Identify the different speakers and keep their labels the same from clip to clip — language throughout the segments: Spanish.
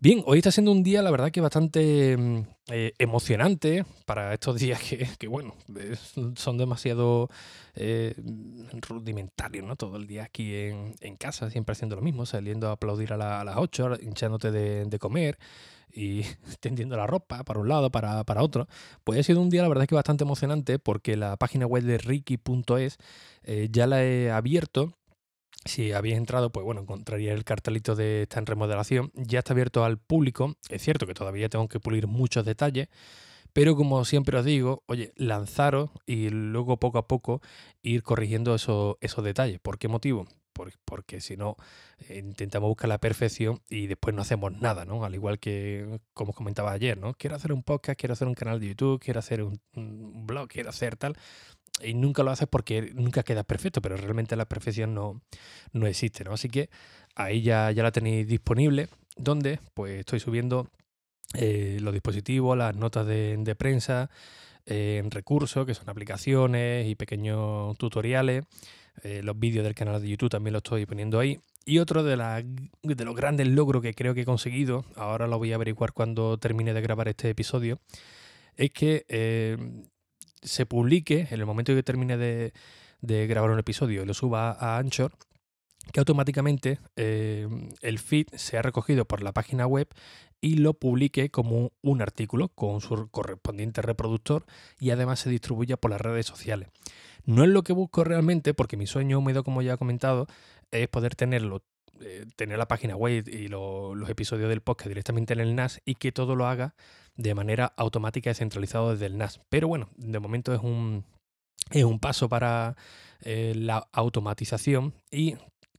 Speaker 1: Bien, hoy está siendo un día, la verdad, que bastante mm, eh, emocionante para estos días que, bueno, son demasiado eh, rudimentarios, ¿no? Todo el día aquí en, casa, siempre haciendo lo mismo, saliendo a aplaudir a, las 8, hinchándote de, comer y tendiendo la ropa para un lado, para, otro. Pues ha sido un día, la verdad, que bastante emocionante porque la página web de Ricky.es eh, ya la he abierto si habéis entrado, pues bueno, encontraría el cartelito de esta en remodelación. Ya está abierto al público. Es cierto que todavía tengo que pulir muchos detalles, pero como siempre os digo, oye, lanzaros y luego poco a poco ir corrigiendo esos, esos detalles. ¿Por qué motivo? porque si no, eh, intentamos buscar la perfección y después no hacemos nada, ¿no? Al igual que, como comentaba ayer, ¿no? Quiero hacer un podcast, quiero hacer un canal de YouTube, quiero hacer un blog, quiero hacer tal y nunca lo haces porque nunca queda perfecto, pero realmente la perfección no, no existe, ¿no? Así que ahí ya, ya la tenéis disponible, donde pues estoy subiendo eh, los dispositivos, las notas de, prensa, eh, recursos, que son aplicaciones y pequeños tutoriales, eh, los vídeos del canal de YouTube también los estoy poniendo ahí. Y otro de, la, de los grandes logros que creo que he conseguido, ahora lo voy a averiguar cuando termine de grabar este episodio, es que se publique, en el momento que termine de, grabar un episodio y lo suba a Anchor, que automáticamente eh, el feed sea recogido por la página web y lo publique como un artículo con su correspondiente reproductor y además se distribuya por las redes sociales. No es lo que busco realmente, porque mi sueño húmedo, como ya he comentado, es poder tenerlo, eh, tener la página web y los episodios del podcast directamente en el NAS y que todo lo haga de manera automática y centralizado desde el NAS. Pero bueno, de momento es un, es un paso para eh, la automatización y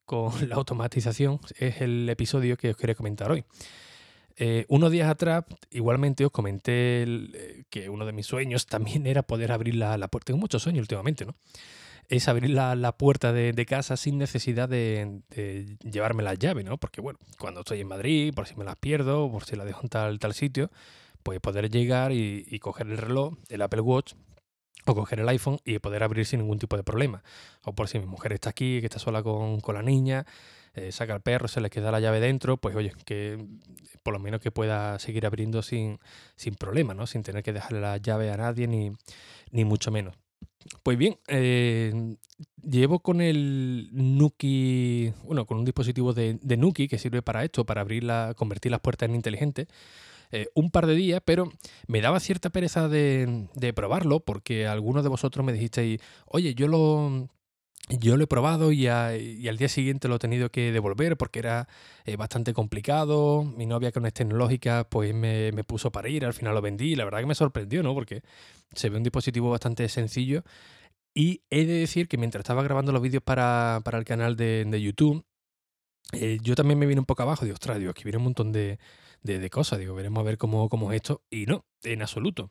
Speaker 1: con la automatización es el episodio que os quería comentar hoy. Eh, unos días atrás, igualmente os comenté eh, que uno de mis sueños también era poder abrir la, puerta. Tengo muchos sueños últimamente, ¿no? Es abrir la, puerta de, casa sin necesidad de, llevarme la llave, ¿no? Porque, bueno, cuando estoy en Madrid, por si me las pierdo, por si la dejo en tal, tal sitio, pues poder llegar y, coger el reloj, el Apple Watch, o coger el iPhone y poder abrir sin ningún tipo de problema. O por si mi mujer está aquí, que está sola con, la niña, eh, saca el perro, se le queda la llave dentro, pues oye, que por lo menos que pueda seguir abriendo sin, sin problema, ¿no? Sin tener que dejarle la llave a nadie ni, ni mucho menos. Pues bien, eh, llevo con el Nuki, bueno, con un dispositivo de, de Nuki que sirve para esto, para abrir la, convertir las puertas en inteligentes. Eh, un par de días, pero me daba cierta pereza de, probarlo porque algunos de vosotros me dijisteis, oye, yo lo, yo lo he probado y, al día siguiente lo he tenido que devolver porque era eh, bastante complicado. Mi novia con es tecnológica pues me, puso para ir, al final lo vendí la verdad que me sorprendió, ¿no? Porque se ve un dispositivo bastante sencillo. Y he de decir que mientras estaba grabando los vídeos para, el canal de, YouTube, eh, yo también me vine un poco abajo de ostras, Dios, que viene un montón de, de, cosas. Digo, veremos a ver cómo, cómo, es esto. Y no, en absoluto.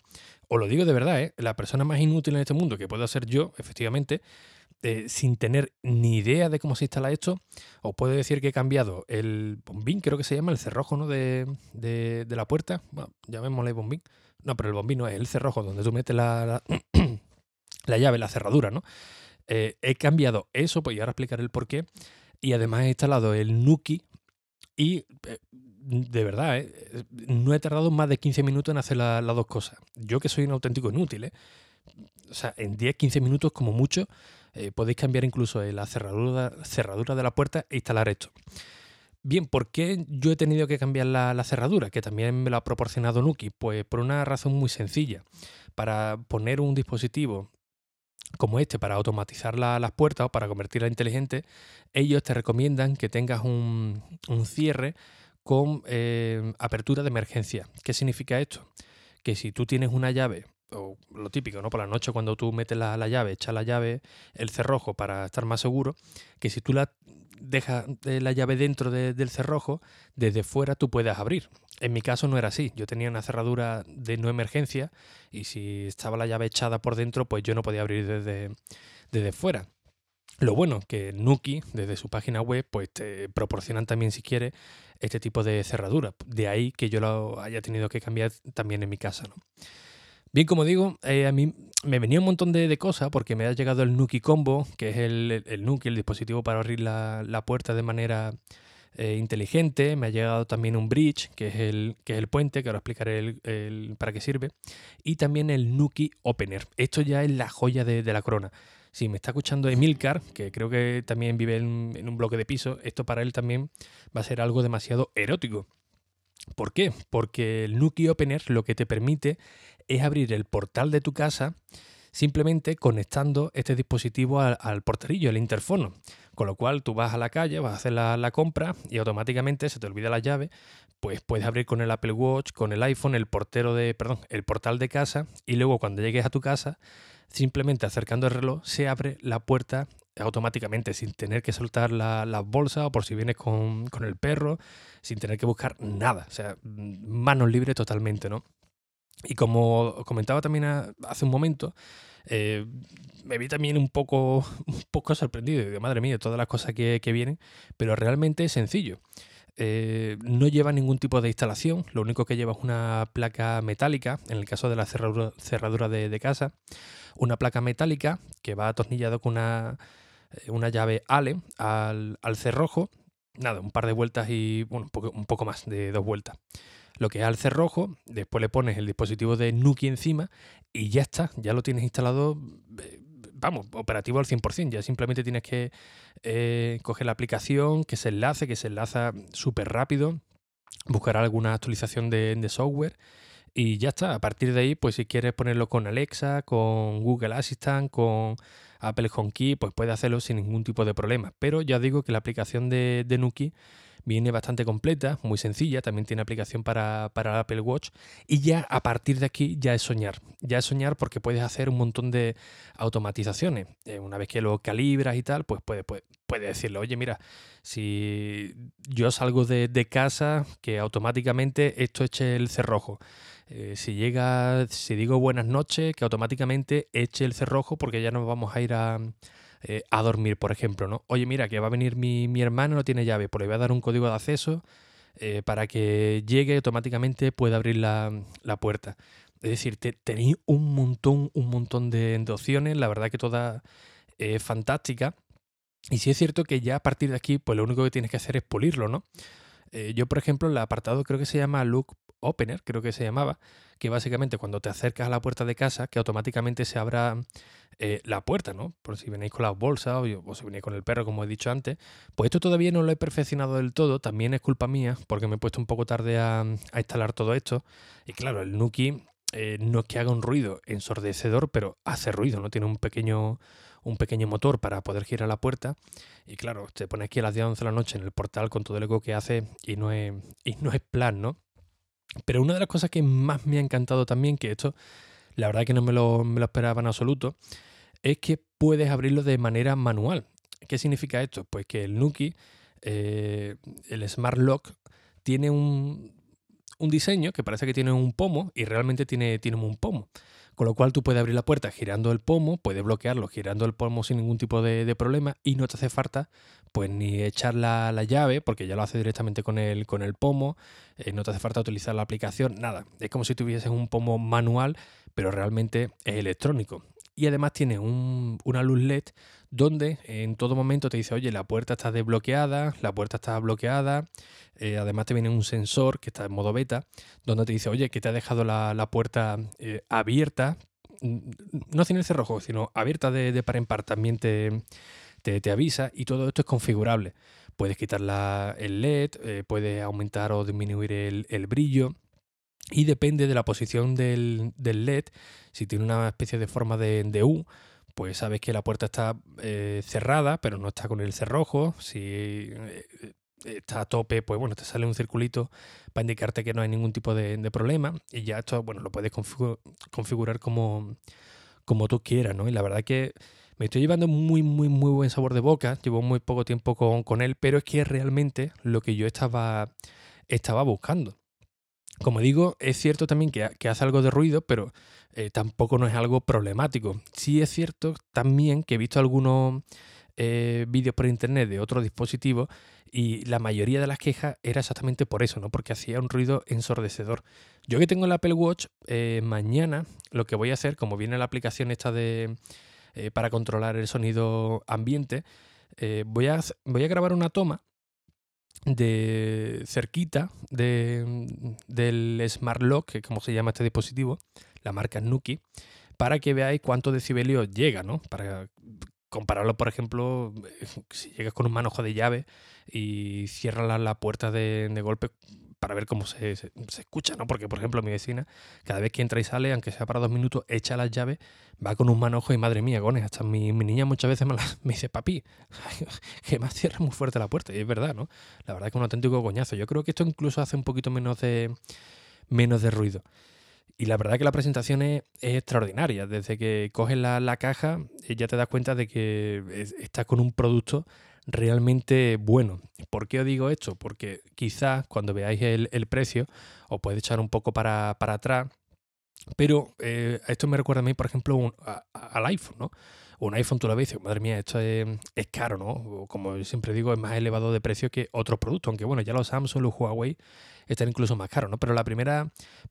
Speaker 1: Os lo digo de verdad, ¿eh? la persona más inútil en este mundo que puedo ser yo, efectivamente, eh, sin tener ni idea de cómo se instala esto, os puedo decir que he cambiado el bombín, creo que se llama el cerrojo ¿no? de, de, la puerta. Bueno, llamémosle bombín. No, pero el bombín no es el cerrojo donde tú metes la, la, llave, la cerradura, ¿no? Eh, he cambiado eso, pues y ahora explicaré el por qué. Y además he instalado el Nuki y eh, de verdad, ¿eh? no he tardado más de 15 minutos en hacer las dos cosas. Yo que soy un auténtico inútil, ¿eh? O sea, en 10-15 minutos como mucho eh, podéis cambiar incluso la cerradura, cerradura de la puerta e instalar esto. Bien, ¿por qué yo he tenido que cambiar la, cerradura? Que también me lo ha proporcionado Nuki. Pues por una razón muy sencilla. Para poner un dispositivo como este para automatizar las puertas o para convertirla inteligente, ellos te recomiendan que tengas un cierre con eh, apertura de emergencia. ¿Qué significa esto? Que si tú tienes una llave, o lo típico, ¿no? Por la noche cuando tú metes la, llave, echas la llave, el cerrojo para estar más seguro, que si tú la, dejas la llave dentro del cerrojo, desde fuera tú puedes abrir. En mi caso no era así. Yo tenía una cerradura de no emergencia y si estaba la llave echada por dentro, pues yo no podía abrir desde, desde fuera. Lo bueno que Nuki, desde su página web, pues te proporcionan también, si quieres, este tipo de cerradura. De ahí que yo lo haya tenido que cambiar también en mi casa. Bien, como digo, eh, a mí me venía un montón de, cosas porque me ha llegado el Nuki Combo, que es el, el, Nuki, el dispositivo para abrir la, puerta de manera eh, inteligente. Me ha llegado también un Bridge, que es el, que es el puente, que ahora explicaré el, para qué sirve. Y también el Nuki Opener. Esto ya es la joya de, la corona. Si me está escuchando Emilcar, que creo que también vive en, un bloque de piso, esto para él también va a ser algo demasiado erótico. ¿Por qué? Porque el Nuki Opener lo que te permite es abrir el portal de tu casa simplemente conectando este dispositivo al, porterillo, al interfono. Con lo cual tú vas a la calle, vas a hacer la, compra y automáticamente se te olvida la llave, pues puedes abrir con el Apple Watch, con el iPhone, el portero de, perdón, el portal de casa y luego cuando llegues a tu casa, simplemente acercando el reloj, se abre la puerta automáticamente, sin tener que soltar las la bolsas o por si vienes con, con el perro, sin tener que buscar nada. O sea, manos libres totalmente, ¿no? Y como comentaba también hace un momento, eh, me vi también un poco, un poco sorprendido. Digo, madre mía, todas las cosas que, vienen, pero realmente es sencillo. Eh, no lleva ningún tipo de instalación, lo único que lleva es una placa metálica, en el caso de la cerradura, de, casa, una placa metálica que va atornillado con una, eh, una llave Allen al, al cerrojo, nada, un par de vueltas y bueno, un poco, un poco más de dos vueltas. Lo que es al cerrojo, después le pones el dispositivo de Nuki encima y ya está, ya lo tienes instalado, eh, vamos, operativo al 100%, ya simplemente tienes que eh, coger la aplicación, que se enlace, que se enlaza súper rápido, buscar alguna actualización de, de software y ya está. A partir de ahí, pues si quieres ponerlo con Alexa, con Google Assistant, con Apple HomeKey, pues puedes hacerlo sin ningún tipo de problema. Pero ya digo que la aplicación de, Nuki viene bastante completa, muy sencilla, también tiene aplicación para, para Apple Watch y ya a partir de aquí ya es soñar, ya es soñar porque puedes hacer un montón de automatizaciones. Eh, una vez que lo calibras y tal, pues puedes puede decirle, oye, mira, si yo salgo de, casa, que automáticamente esto eche el cerrojo. Eh, si llega, si digo buenas noches, que automáticamente eche el cerrojo porque ya nos vamos a ir a, eh, a dormir, por ejemplo, ¿no? Oye, mira, que va a venir mi, hermano, no tiene llave, pues le voy a dar un código de acceso eh, para que llegue automáticamente pueda abrir la, puerta. Es decir, tenéis un montón, un montón de, opciones, la verdad que toda es fantástica. Y sí es cierto que ya a partir de aquí, pues lo único que tienes que hacer es pulirlo, ¿no? Eh, yo, por ejemplo, el apartado creo que se llama Look Opener, creo que se llamaba, que básicamente cuando te acercas a la puerta de casa, que automáticamente se abra eh, la puerta, ¿no? Por si venís con las bolsas o, si venís con el perro, como he dicho antes. Pues esto todavía no lo he perfeccionado del todo, también es culpa mía, porque me he puesto un poco tarde a, instalar todo esto. Y claro, el Nuki eh, no es que haga un ruido ensordecedor, pero hace ruido, ¿no? Tiene un pequeño, un pequeño motor para poder girar la puerta. Y claro, te pones aquí a las 10 11 de la noche en el portal con todo el eco que hace y no es, y no es plan, ¿no? Pero una de las cosas que más me ha encantado también, que esto la verdad que no me lo, esperaba en absoluto, es que puedes abrirlo de manera manual. ¿Qué significa esto? Pues que el Nuki, eh, el Smart Lock, tiene un, un, diseño que parece que tiene un pomo y realmente tiene, tiene un pomo. Con lo cual tú puedes abrir la puerta girando el pomo, puedes bloquearlo girando el pomo sin ningún tipo de, problema y no te hace falta pues ni echar la, llave, porque ya lo hace directamente con el, con el pomo, eh, no te hace falta utilizar la aplicación, nada. Es como si tuvieses un pomo manual, pero realmente es electrónico y además tiene una luz LED donde en todo momento te dice, oye, la puerta está desbloqueada, la puerta está bloqueada, eh, además te viene un sensor que está en modo beta, donde te dice, oye, que te ha dejado la, puerta eh, abierta, no sin el cerrojo, sino abierta de, par en par, también te, te, avisa y todo esto es configurable. Puedes quitar el LED, eh, puedes aumentar o disminuir el, el brillo y depende de la posición del, LED, si tiene una especie de forma de, U, pues sabes que la puerta está eh, cerrada, pero no está con el cerrojo. Si eh, está a tope, pues bueno, te sale un circulito para indicarte que no hay ningún tipo de, problema. Y ya esto, bueno, lo puedes configurar como, como tú quieras, ¿no? Y la verdad que Me estoy llevando muy, muy, muy buen sabor de boca. Llevo muy poco tiempo con, con él, pero es que es realmente lo que yo estaba, estaba buscando. Como digo, es cierto también que, hace algo de ruido, pero eh, tampoco no es algo problemático. Sí es cierto también que he visto algunos eh, vídeos por internet de otros dispositivos y la mayoría de las quejas era exactamente por eso, ¿no? Porque hacía un ruido ensordecedor. Yo que tengo el Apple Watch, eh, mañana lo que voy a hacer, como viene la aplicación esta de para controlar el sonido ambiente, voy, a, voy a grabar una toma de cerquita de, del Smart Lock, que como se llama este dispositivo, la marca Nuki, para que veáis cuántos decibelios llega, ¿no? Para compararlo, por ejemplo, si llegas con un manojo de llave y cierras la, puerta de, de, golpe, para ver cómo se, se, escucha, ¿no? Porque, por ejemplo, mi vecina, cada vez que entra y sale, aunque sea para dos minutos, echa las llaves, va con un manojo y madre mía, gones. Hasta mi, niña muchas veces me, me dice, papi, que más cierra muy fuerte la puerta. Y es verdad, ¿no? La verdad es que es un auténtico coñazo. Yo creo que esto incluso hace un poquito menos de, menos de ruido. Y la verdad que la presentación es, extraordinaria. Desde que coges la, la, caja, eh, ya te das cuenta de que estás con un producto realmente bueno. ¿Por qué os digo esto? Porque quizás cuando veáis el, precio os puede echar un poco para, atrás, pero eh, esto me recuerda a mí, por ejemplo, al iPhone, ¿no? Un iPhone tú lo ves y dices, madre mía, esto es, caro, ¿no? Como siempre digo, es más elevado de precio que otros productos, aunque bueno, ya los Samsung, los Huawei están incluso más caros, ¿no? Pero la primera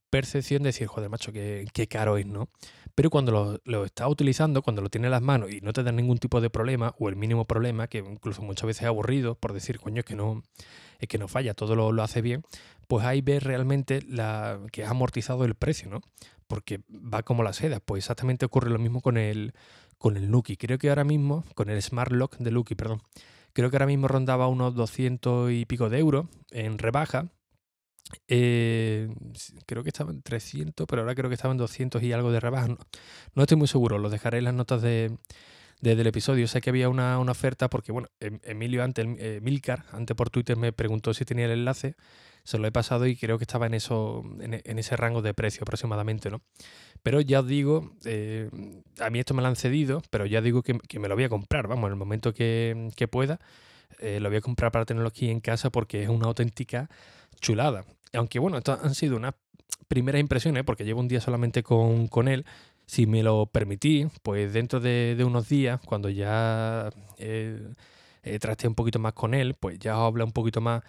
Speaker 1: percepción de decir, joder, macho, qué, caro es, ¿no? Pero cuando lo, lo, estás utilizando, cuando lo tienes en las manos y no te dan ningún tipo de problema o el mínimo problema, que incluso muchas veces es aburrido por decir, coño, es que no, es que no falla, todo lo, hace bien, pues ahí ves realmente que has amortizado el precio, ¿no? Porque va como la seda. Pues exactamente ocurre lo mismo con el, con el Nuki. Creo que ahora mismo, con el Smart Lock de Nuki, perdón, creo que ahora mismo rondaba unos 200 y pico de euros en rebaja. Eh, creo que estaba en 300, pero ahora creo que estaba en 200 y algo de rebaja. No, estoy muy seguro, lo dejaré en las notas de, del episodio. Sé que había una, oferta porque, bueno, em, Emilio antes, eh, Milcar, antes por Twitter me preguntó si tenía el enlace se lo he pasado y creo que estaba en eso en, ese rango de precio aproximadamente, ¿no? Pero ya os digo, eh, a mí esto me lo han cedido, pero ya digo que, me lo voy a comprar, vamos, en el momento que, pueda, eh, lo voy a comprar para tenerlo aquí en casa porque es una auténtica chulada. Aunque bueno, estas han sido unas primeras impresiones, porque llevo un día solamente con, él, si me lo permití, pues dentro de, unos días, cuando ya eh, traste un poquito más con él, pues ya os habla un poquito más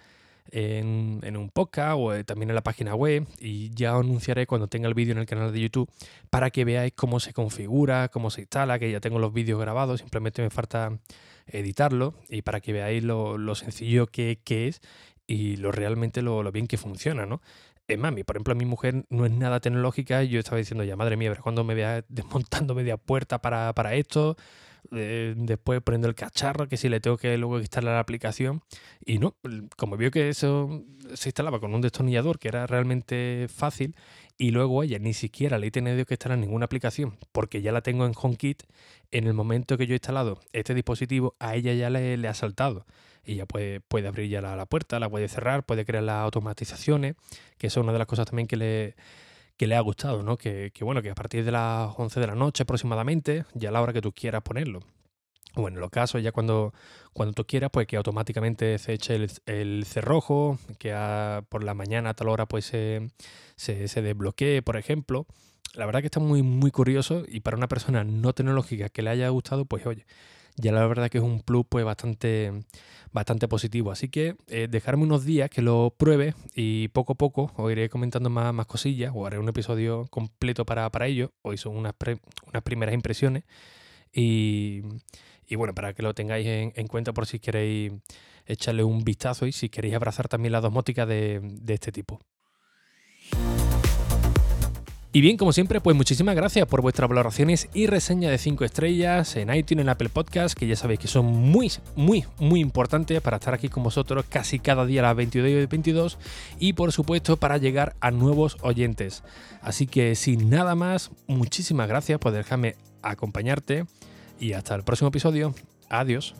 Speaker 1: en, un podcast o eh, también en la página web y ya os anunciaré cuando tenga el vídeo en el canal de YouTube para que veáis cómo se configura, cómo se instala, que ya tengo los vídeos grabados, simplemente me falta editarlo y para que veáis lo, sencillo que, es y lo realmente lo, bien que funciona, ¿no? Es más, por ejemplo, mi mujer no es nada tecnológica yo estaba diciendo ya, madre mía, pero cuando me vea desmontando media puerta para, para esto, eh, después poniendo el cacharro, que si le tengo que luego instalar la aplicación. Y no, como vio que eso se instalaba con un destornillador, que era realmente fácil, y luego ella ni siquiera le he tenido que instalar ninguna aplicación, porque ya la tengo en HomeKit, en el momento que yo he instalado este dispositivo, a ella ya le, ha saltado. Y ya puede, puede abrir ya la, la puerta, la puede cerrar, puede crear las automatizaciones, que eso es una de las cosas también que le que le ha gustado, ¿no? Que, bueno, que a partir de las 11 de la noche aproximadamente, ya a la hora que tú quieras ponerlo. Bueno, en los casos, ya cuando, cuando tú quieras, pues que automáticamente se eche el, cerrojo, que por la mañana a tal hora pues se, se, desbloquee, por ejemplo. La verdad que está muy, muy curioso y para una persona no tecnológica que le haya gustado, pues oye, ya la verdad que es un plus pues bastante, bastante positivo. Así que eh, dejarme unos días que lo pruebe y poco a poco os iré comentando más, más cosillas o haré un episodio completo para, para ello. Hoy son unas, unas primeras impresiones y, bueno, para que lo tengáis en, cuenta por si queréis echarle un vistazo y si queréis abrazar también la domótica de, de este tipo. Y bien, como siempre, pues muchísimas gracias por vuestras valoraciones y reseña de 5 estrellas en iTunes, en Apple Podcast, que ya sabéis que son muy, muy, muy importantes para estar aquí con vosotros casi cada día a las 22 y 22 y por supuesto para llegar a nuevos oyentes. Así que sin nada más, muchísimas gracias por dejarme acompañarte y hasta el próximo episodio. Adiós.